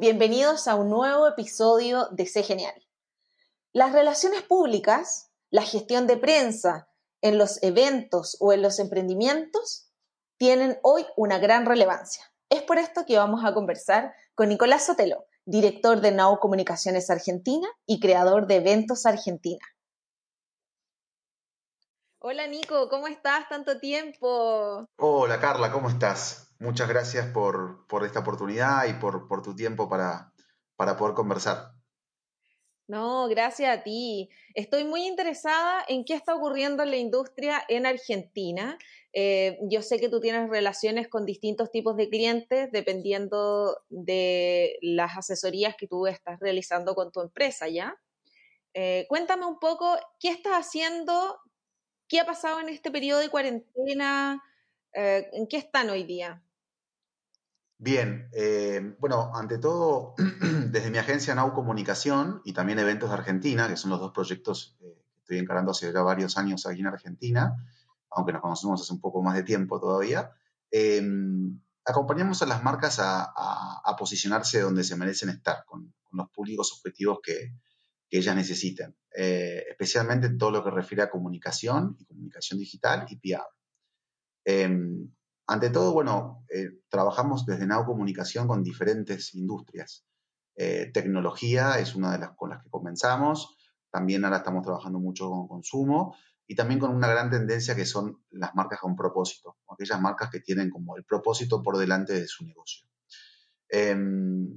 Bienvenidos a un nuevo episodio de Sé Genial. Las relaciones públicas, la gestión de prensa en los eventos o en los emprendimientos tienen hoy una gran relevancia. Es por esto que vamos a conversar con Nicolás Sotelo, director de Now Comunicaciones Argentina y creador de Eventos Argentina. Hola Nico, ¿cómo estás? Tanto tiempo. Hola Carla, ¿cómo estás? Muchas gracias por, esta oportunidad y por, tu tiempo para, para poder conversar. No, gracias a ti. Estoy muy interesada en qué está ocurriendo en la industria en Argentina. Eh, yo sé que tú tienes relaciones con distintos tipos de clientes dependiendo de las asesorías que tú estás realizando con tu empresa, ¿ya? Eh, cuéntame un poco qué estás haciendo, qué ha pasado en este periodo de cuarentena, eh, en qué están hoy día. Bien, eh, bueno, ante todo, desde mi agencia Nau Comunicación y también Eventos de Argentina, que son los dos proyectos eh, que estoy encarando hace ya varios años aquí en Argentina, aunque nos conocemos hace un poco más de tiempo todavía, em, acompañamos a las marcas a, posicionarse donde se merecen estar, con, los públicos objetivos que, ellas necesiten, eh, especialmente en todo lo que refiere a comunicación y comunicación digital y PR. Ante todo, bueno, eh, trabajamos desde Now Comunicación con diferentes industrias. Eh, tecnología es una de las con las que comenzamos. También ahora estamos trabajando mucho con consumo y también con una gran tendencia que son las marcas con propósito, aquellas marcas que tienen como el propósito por delante de su negocio. Em,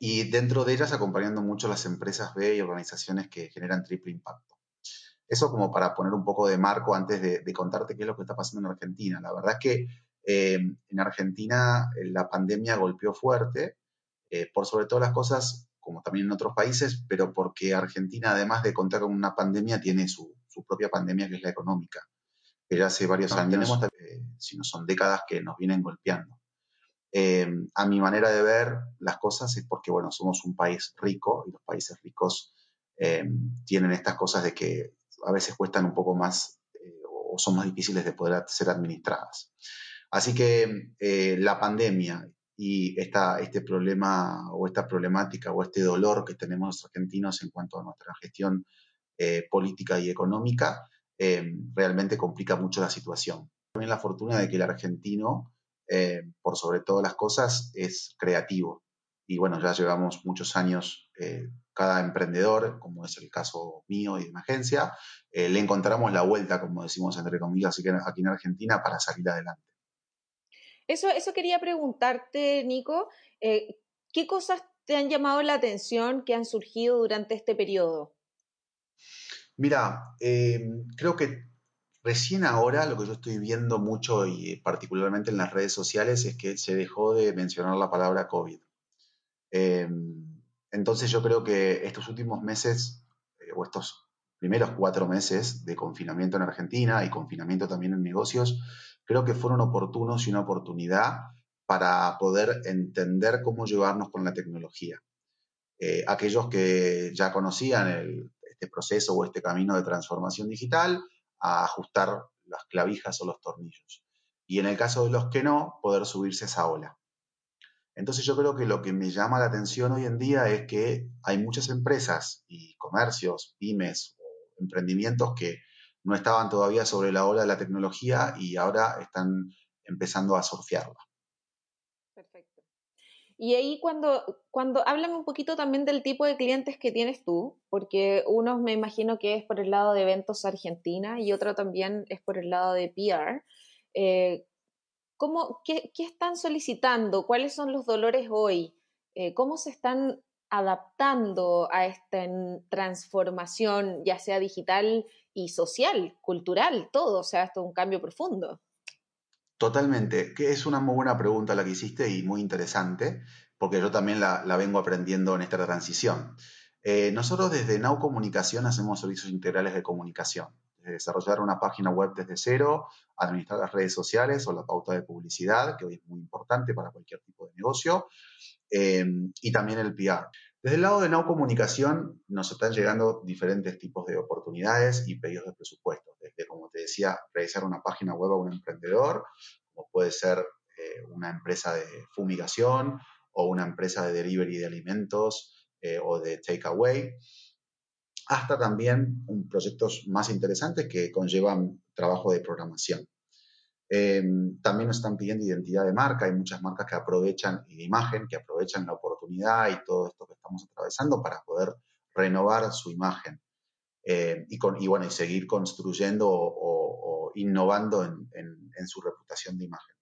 y dentro de ellas acompañando mucho las empresas B y organizaciones que generan triple impacto. Eso como para poner un poco de marco antes de, contarte qué es lo que está pasando en Argentina. La verdad es que eh, en Argentina eh, la pandemia golpeó fuerte, eh, por sobre todas las cosas, como también en otros países, pero porque Argentina, además de contar con una pandemia, tiene su, propia pandemia que es la económica, que ya hace varios años, tenemos, si no son décadas, que nos vienen golpeando. a mi manera de ver las cosas es porque, bueno, somos un país rico y los países ricos tienen estas cosas de que a veces cuestan un poco más eh, o son más difíciles de poder ser administradas. Así que eh, la pandemia y esta, este problema o esta problemática o este dolor que tenemos los argentinos en cuanto a nuestra gestión eh, política y económica realmente complica mucho la situación. También la fortuna de que el argentino, por sobre todas las cosas, es creativo. Y bueno, ya llevamos muchos años cada emprendedor, como es el caso mío y de mi agencia, eh, le encontramos la vuelta, como decimos entre comillas, aquí en Argentina para salir adelante. Eso, eso quería preguntarte, Nico, eh, ¿qué cosas te han llamado la atención que han surgido durante este periodo? Mira, em, creo que recién ahora lo que yo estoy viendo mucho y particularmente en las redes sociales es que se dejó de mencionar la palabra COVID. Em, entonces yo creo que estos últimos meses, eh, o estos primeros cuatro meses de confinamiento en Argentina y confinamiento también en negocios, creo que fueron oportunos y una oportunidad para poder entender cómo llevarnos con la tecnología. Eh, aquellos que ya conocían este proceso o este camino de transformación digital, a ajustar las clavijas o los tornillos. Y en el caso de los que no, poder subirse a esa ola. Entonces yo creo que lo que me llama la atención hoy en día es que hay muchas empresas y comercios, pymes emprendimientos que no estaban todavía sobre la ola de la tecnología y ahora están empezando a surfearla. Perfecto. Y ahí cuando, cuando háblame un poquito también del tipo de clientes que tienes tú, porque uno me imagino que es por el lado de eventos Argentina y otro también es por el lado de PR. Eh, qué, están solicitando? ¿Cuáles son los dolores hoy? Eh, ¿Cómo se están adaptando a esta transformación, ya sea digital y social, cultural, todo? O sea, esto es un cambio profundo. Totalmente, que es una muy buena pregunta la que hiciste y muy interesante, porque yo también la, vengo aprendiendo en esta transición. Eh, nosotros desde Now Comunicación hacemos servicios integrales de comunicación, desarrollar una página web desde cero, administrar las redes sociales o la pauta de publicidad, que hoy es muy importante para cualquier tipo de negocio, eh, y también el PR. Desde el lado de Now Comunicación nos están llegando diferentes tipos de oportunidades y pedidos de presupuestos, desde, como te decía, realizar una página web a un emprendedor, como puede ser eh, una empresa de fumigación o una empresa de delivery de alimentos eh, o de takeaway, hasta también proyectos más interesantes que conllevan trabajo de programación. Em, también nos están pidiendo identidad de marca. Hay muchas marcas que aprovechan, y imagen, que aprovechan la oportunidad y todo esto que estamos atravesando para poder renovar su imagen eh, y, bueno, y seguir construyendo o, innovando en, su reputación de imagen.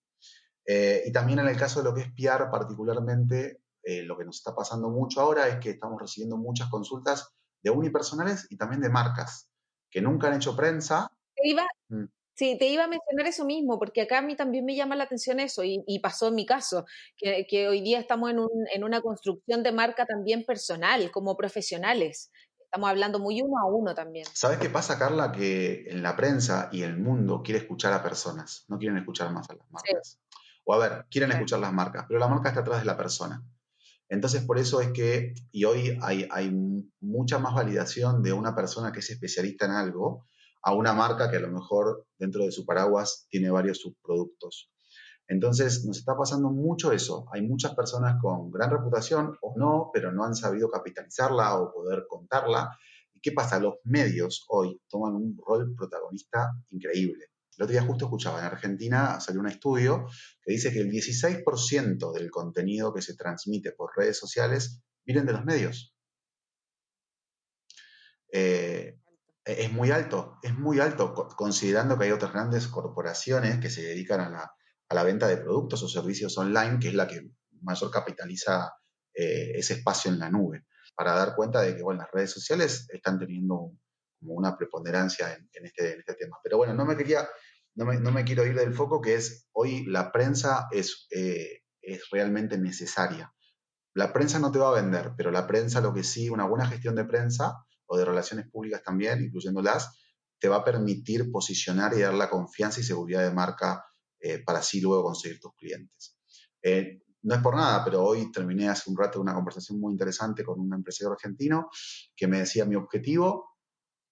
Eh, y también en el caso de lo que es PR particularmente, eh, lo que nos está pasando mucho ahora es que estamos recibiendo muchas consultas de unipersonales y también de marcas que nunca han hecho prensa. Iba, mm. Sí, te iba a mencionar eso mismo, porque acá a mí también me llama la atención eso, y, pasó en mi caso, que, hoy día estamos en, una construcción de marca también personal, como profesionales. Estamos hablando muy uno a uno también. ¿Sabes qué pasa, Carla? Que en la prensa y el mundo quiere escuchar a personas, no quieren escuchar más a las marcas. O a ver, quieren escuchar las marcas, pero la marca está atrás de la persona. Entonces, por eso es que, y hoy hay, mucha más validación de una persona que es especialista en algo, a una marca que a lo mejor dentro de su paraguas tiene varios subproductos. Entonces, nos está pasando mucho eso. Hay muchas personas con gran reputación o no, pero no han sabido capitalizarla o poder contarla. ¿Y qué pasa? Los medios hoy toman un rol protagonista increíble. El otro día justo escuchaba, en Argentina salió un estudio que dice que el 16% del contenido que se transmite por redes sociales vienen de los medios. Eh, es muy alto, es muy alto, considerando que hay otras grandes corporaciones que se dedican a la, venta de productos o servicios online, que es la que mayor capitaliza eh, ese espacio en la nube, para dar cuenta de que bueno, las redes sociales están teniendo como una preponderancia en, este, este, tema. Pero bueno, no me quería, no me, quiero ir del foco, que es hoy la prensa es, eh, es realmente necesaria. La prensa no te va a vender, pero la prensa lo que sí, una buena gestión de prensa o de relaciones públicas también, incluyéndolas, te va a permitir posicionar y dar la confianza y seguridad de marca eh, para así luego conseguir tus clientes. Eh, no es por nada, pero hoy terminé hace un rato una conversación muy interesante con un empresario argentino que me decía mi objetivo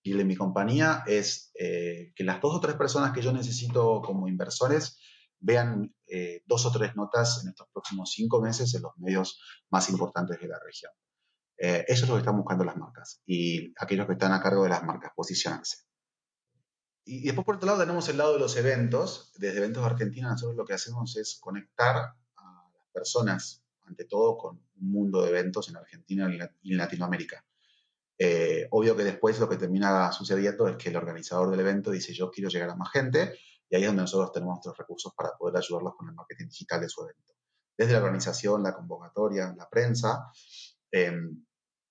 y de mi compañía es eh, que las dos o tres personas que yo necesito como inversores vean dos o tres notas en estos próximos cinco meses en los medios más importantes de la región. Eh, eso es lo que están buscando las marcas y aquellos que están a cargo de las marcas, posicionarse. Y, después, por otro lado, tenemos el lado de los eventos. Desde Eventos de Argentina, nosotros lo que hacemos es conectar a las personas, ante todo, con un mundo de eventos en Argentina y en Latinoamérica. Eh, obvio que después lo que termina sucediendo es que el organizador del evento dice yo quiero llegar a más gente y ahí es donde nosotros tenemos nuestros recursos para poder ayudarlos con el marketing digital de su evento. Desde la organización, la convocatoria, la prensa, em,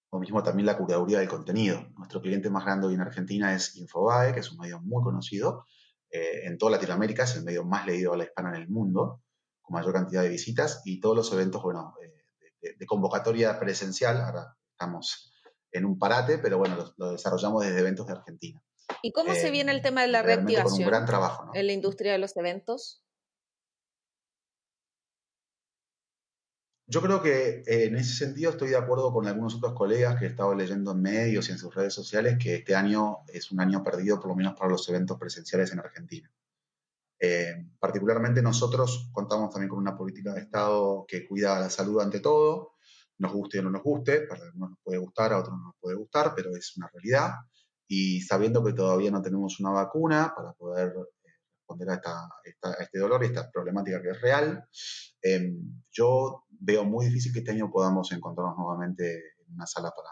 o mismo también la curaduría del contenido. Nuestro cliente más grande hoy en Argentina es Infobae, que es un medio muy conocido. Eh, en toda Latinoamérica es el medio más leído a la hispana en el mundo, con mayor cantidad de visitas y todos los eventos, bueno, eh, de, convocatoria presencial, ahora estamos en un parate, pero bueno, lo, desarrollamos desde eventos de Argentina. ¿Y cómo se viene el eh, tema de la reactivación un gran trabajo, en la industria de los eventos? Yo creo que eh, en ese sentido estoy de acuerdo con algunos otros colegas que he estado leyendo en medios y en sus redes sociales que este año es un año perdido por lo menos para los eventos presenciales en Argentina. Eh, particularmente nosotros contamos también con una política de Estado que cuida la salud ante todo, nos guste o no nos guste, para algunos nos puede gustar, a otros no nos puede gustar, pero es una realidad. Y sabiendo que todavía no tenemos una vacuna para poder eh, responder a, esta, a, este dolor y esta problemática que es real, yo veo muy difícil que este año podamos encontrarnos nuevamente en una sala para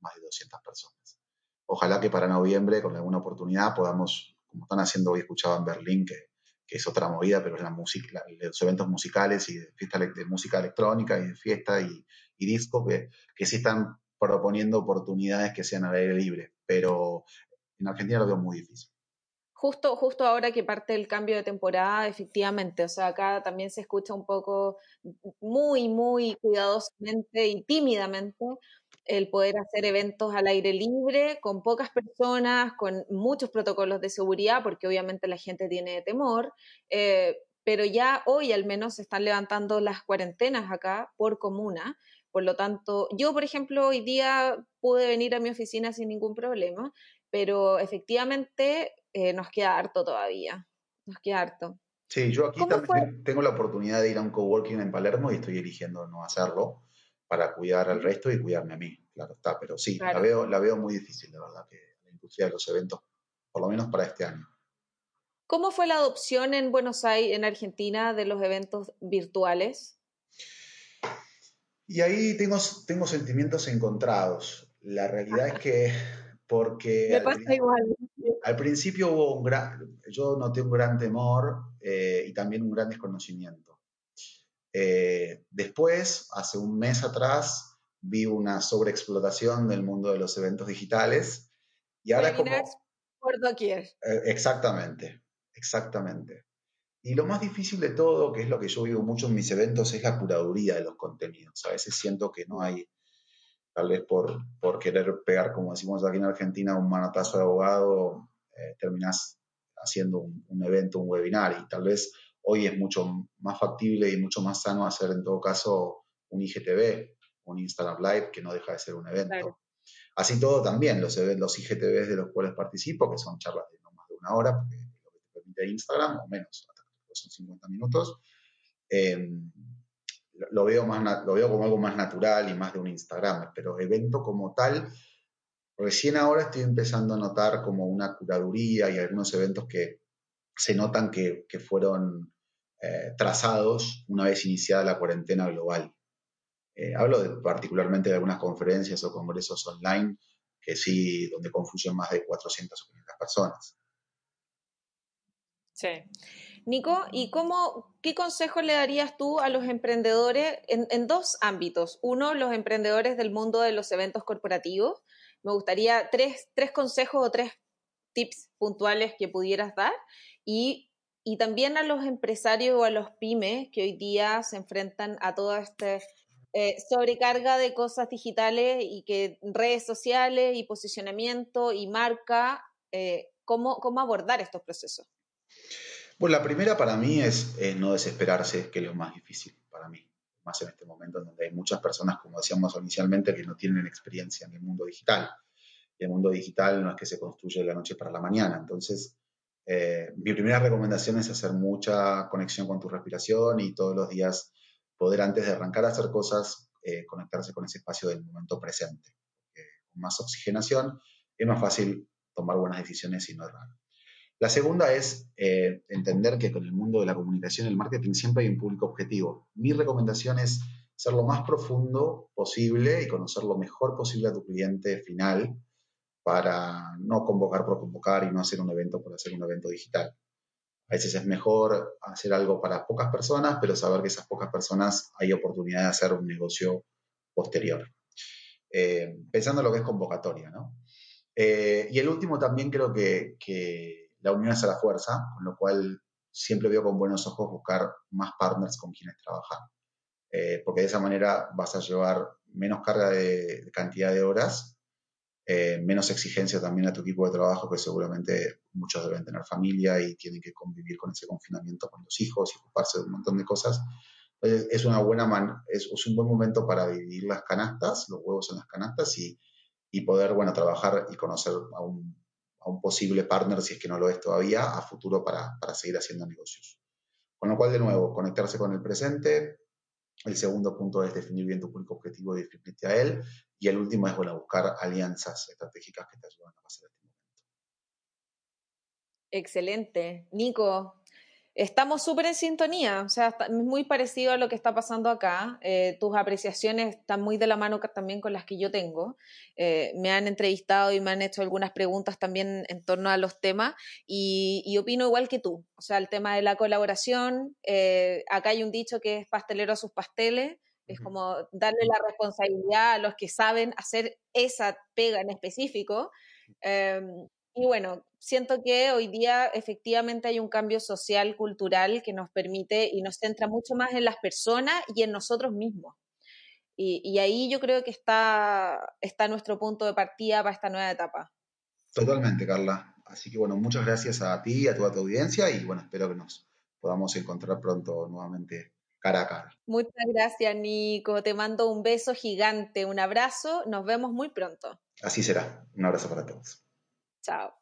más de 200 personas. Ojalá que para noviembre, con alguna oportunidad, podamos, como están haciendo hoy, escuchaba en Berlín, que, que es otra movida, pero es la música, los eventos musicales y de fiesta de música electrónica y de fiesta y, y Disco, que, que sí están proponiendo oportunidades que sean al aire libre, pero en Argentina lo veo muy difícil. Justo, justo ahora que parte el cambio de temporada, efectivamente, o sea, acá también se escucha un poco muy, muy cuidadosamente y tímidamente el poder hacer eventos al aire libre, con pocas personas, con muchos protocolos de seguridad, porque obviamente la gente tiene temor, eh, pero ya hoy al menos se están levantando las cuarentenas acá por comuna. Por lo tanto, yo, por ejemplo, hoy día pude venir a mi oficina sin ningún problema, pero efectivamente eh, nos queda harto todavía. Nos queda harto. Sí, yo aquí también tengo la oportunidad de ir a un coworking en Palermo y estoy eligiendo no hacerlo para cuidar al resto y cuidarme a mí, claro está, pero sí, la, veo, la veo muy difícil, de verdad, que la industria de los eventos, por lo menos para este año. ¿Cómo fue la adopción en Buenos Aires, en Argentina, de los eventos virtuales? Y ahí tengo, tengo sentimientos encontrados. La realidad es que porque... Me pasa igual. Al principio hubo un gran, yo noté un gran temor eh, y también un gran desconocimiento. Eh, después, hace un mes atrás, vi una sobreexplotación del mundo de los eventos digitales y ahora como... Por doquier. Eh, exactamente, exactamente. Y lo más difícil de todo, que es lo que yo vivo mucho en mis eventos, es la curaduría de los contenidos. A veces siento que no hay tal vez por, por querer pegar, como decimos aquí en Argentina, un manotazo de abogado, eh, terminás haciendo un, evento, un webinar, y tal vez hoy es mucho más factible y mucho más sano hacer en todo caso un IGTV, un Instagram Live, que no deja de ser un evento. Así todo también, los, los IGTVs de los cuales participo, que son charlas de no más de una hora, porque lo que te permite Instagram, o menos, son 50 minutos. Eh, lo veo, más, lo veo como algo más natural y más de un Instagram, pero evento como tal, recién ahora estoy empezando a notar como una curaduría y algunos eventos que se notan que, fueron eh, trazados una vez iniciada la cuarentena global. Eh, hablo particularmente de algunas conferencias o congresos online que sí, donde confluyen más de 400 o 500 personas. Sí. Nico, ¿y cómo, qué consejo le darías tú a los emprendedores en, dos ámbitos? Uno, los emprendedores del mundo de los eventos corporativos. Me gustaría tres, tres consejos o tres tips puntuales que pudieras dar. Y, y también a los empresarios o a los pymes que hoy día se enfrentan a toda esta eh, sobrecarga de cosas digitales y que redes sociales y posicionamiento y marca, eh, ¿cómo, ¿cómo abordar estos procesos? Pues la primera para mí es, no desesperarse, que es lo más difícil para mí, más en este momento en donde hay muchas personas, como decíamos inicialmente, que no tienen experiencia en el mundo digital. Y el mundo digital no es que se construye de la noche para la mañana. Entonces, eh, mi primera recomendación es hacer mucha conexión con tu respiración y todos los días poder, antes de arrancar a hacer cosas, eh, conectarse con ese espacio del momento presente. con más oxigenación es más fácil tomar buenas decisiones y no errar. La segunda es eh, entender que con el mundo de la comunicación y el marketing siempre hay un público objetivo. Mi recomendación es ser lo más profundo posible y conocer lo mejor posible a tu cliente final para no convocar por convocar y no hacer un evento por hacer un evento digital. A veces es mejor hacer algo para pocas personas, pero saber que esas pocas personas hay oportunidad de hacer un negocio posterior. Eh, pensando en lo que es convocatoria, ¿no? Eh, y el último también creo que la unión a la fuerza, con lo cual siempre veo con buenos ojos buscar más partners con quienes trabajar. Eh, porque de esa manera vas a llevar menos carga de, cantidad de horas, eh, menos exigencia también a tu equipo de trabajo, que seguramente muchos deben tener familia y tienen que convivir con ese confinamiento con los hijos y ocuparse de un montón de cosas. Es, una buena man, es, un buen momento para dividir las canastas, los huevos en las canastas y, y poder, bueno, trabajar y conocer a un a un posible partner, si es que no lo es todavía, a futuro para, seguir haciendo negocios. Con lo cual, de nuevo, conectarse con el presente. El segundo punto es definir bien tu público objetivo y definirte a él. Y el último es bueno, buscar alianzas estratégicas que te ayuden a pasar este momento. Excelente. Nico, Estamos súper en sintonía, o sea, es muy parecido a lo que está pasando acá. Eh, tus apreciaciones están muy de la mano también con las que yo tengo. Eh, me han entrevistado y me han hecho algunas preguntas también en torno a los temas y, opino igual que tú. O sea, el tema de la colaboración, eh, acá hay un dicho que es pastelero a sus pasteles. Es como darle la responsabilidad a los que saben hacer esa pega en específico. Em, y bueno, siento que hoy día efectivamente hay un cambio social, cultural que nos permite y nos centra mucho más en las personas y en nosotros mismos. Y, ahí yo creo que está, está nuestro punto de partida para esta nueva etapa. Totalmente, Carla. Así que bueno, muchas gracias a ti y a toda tu audiencia y bueno, espero que nos podamos encontrar pronto nuevamente cara a cara. Muchas gracias, Nico. Te mando un beso gigante, un abrazo. Nos vemos muy pronto. Así será. Un abrazo para todos. Chao.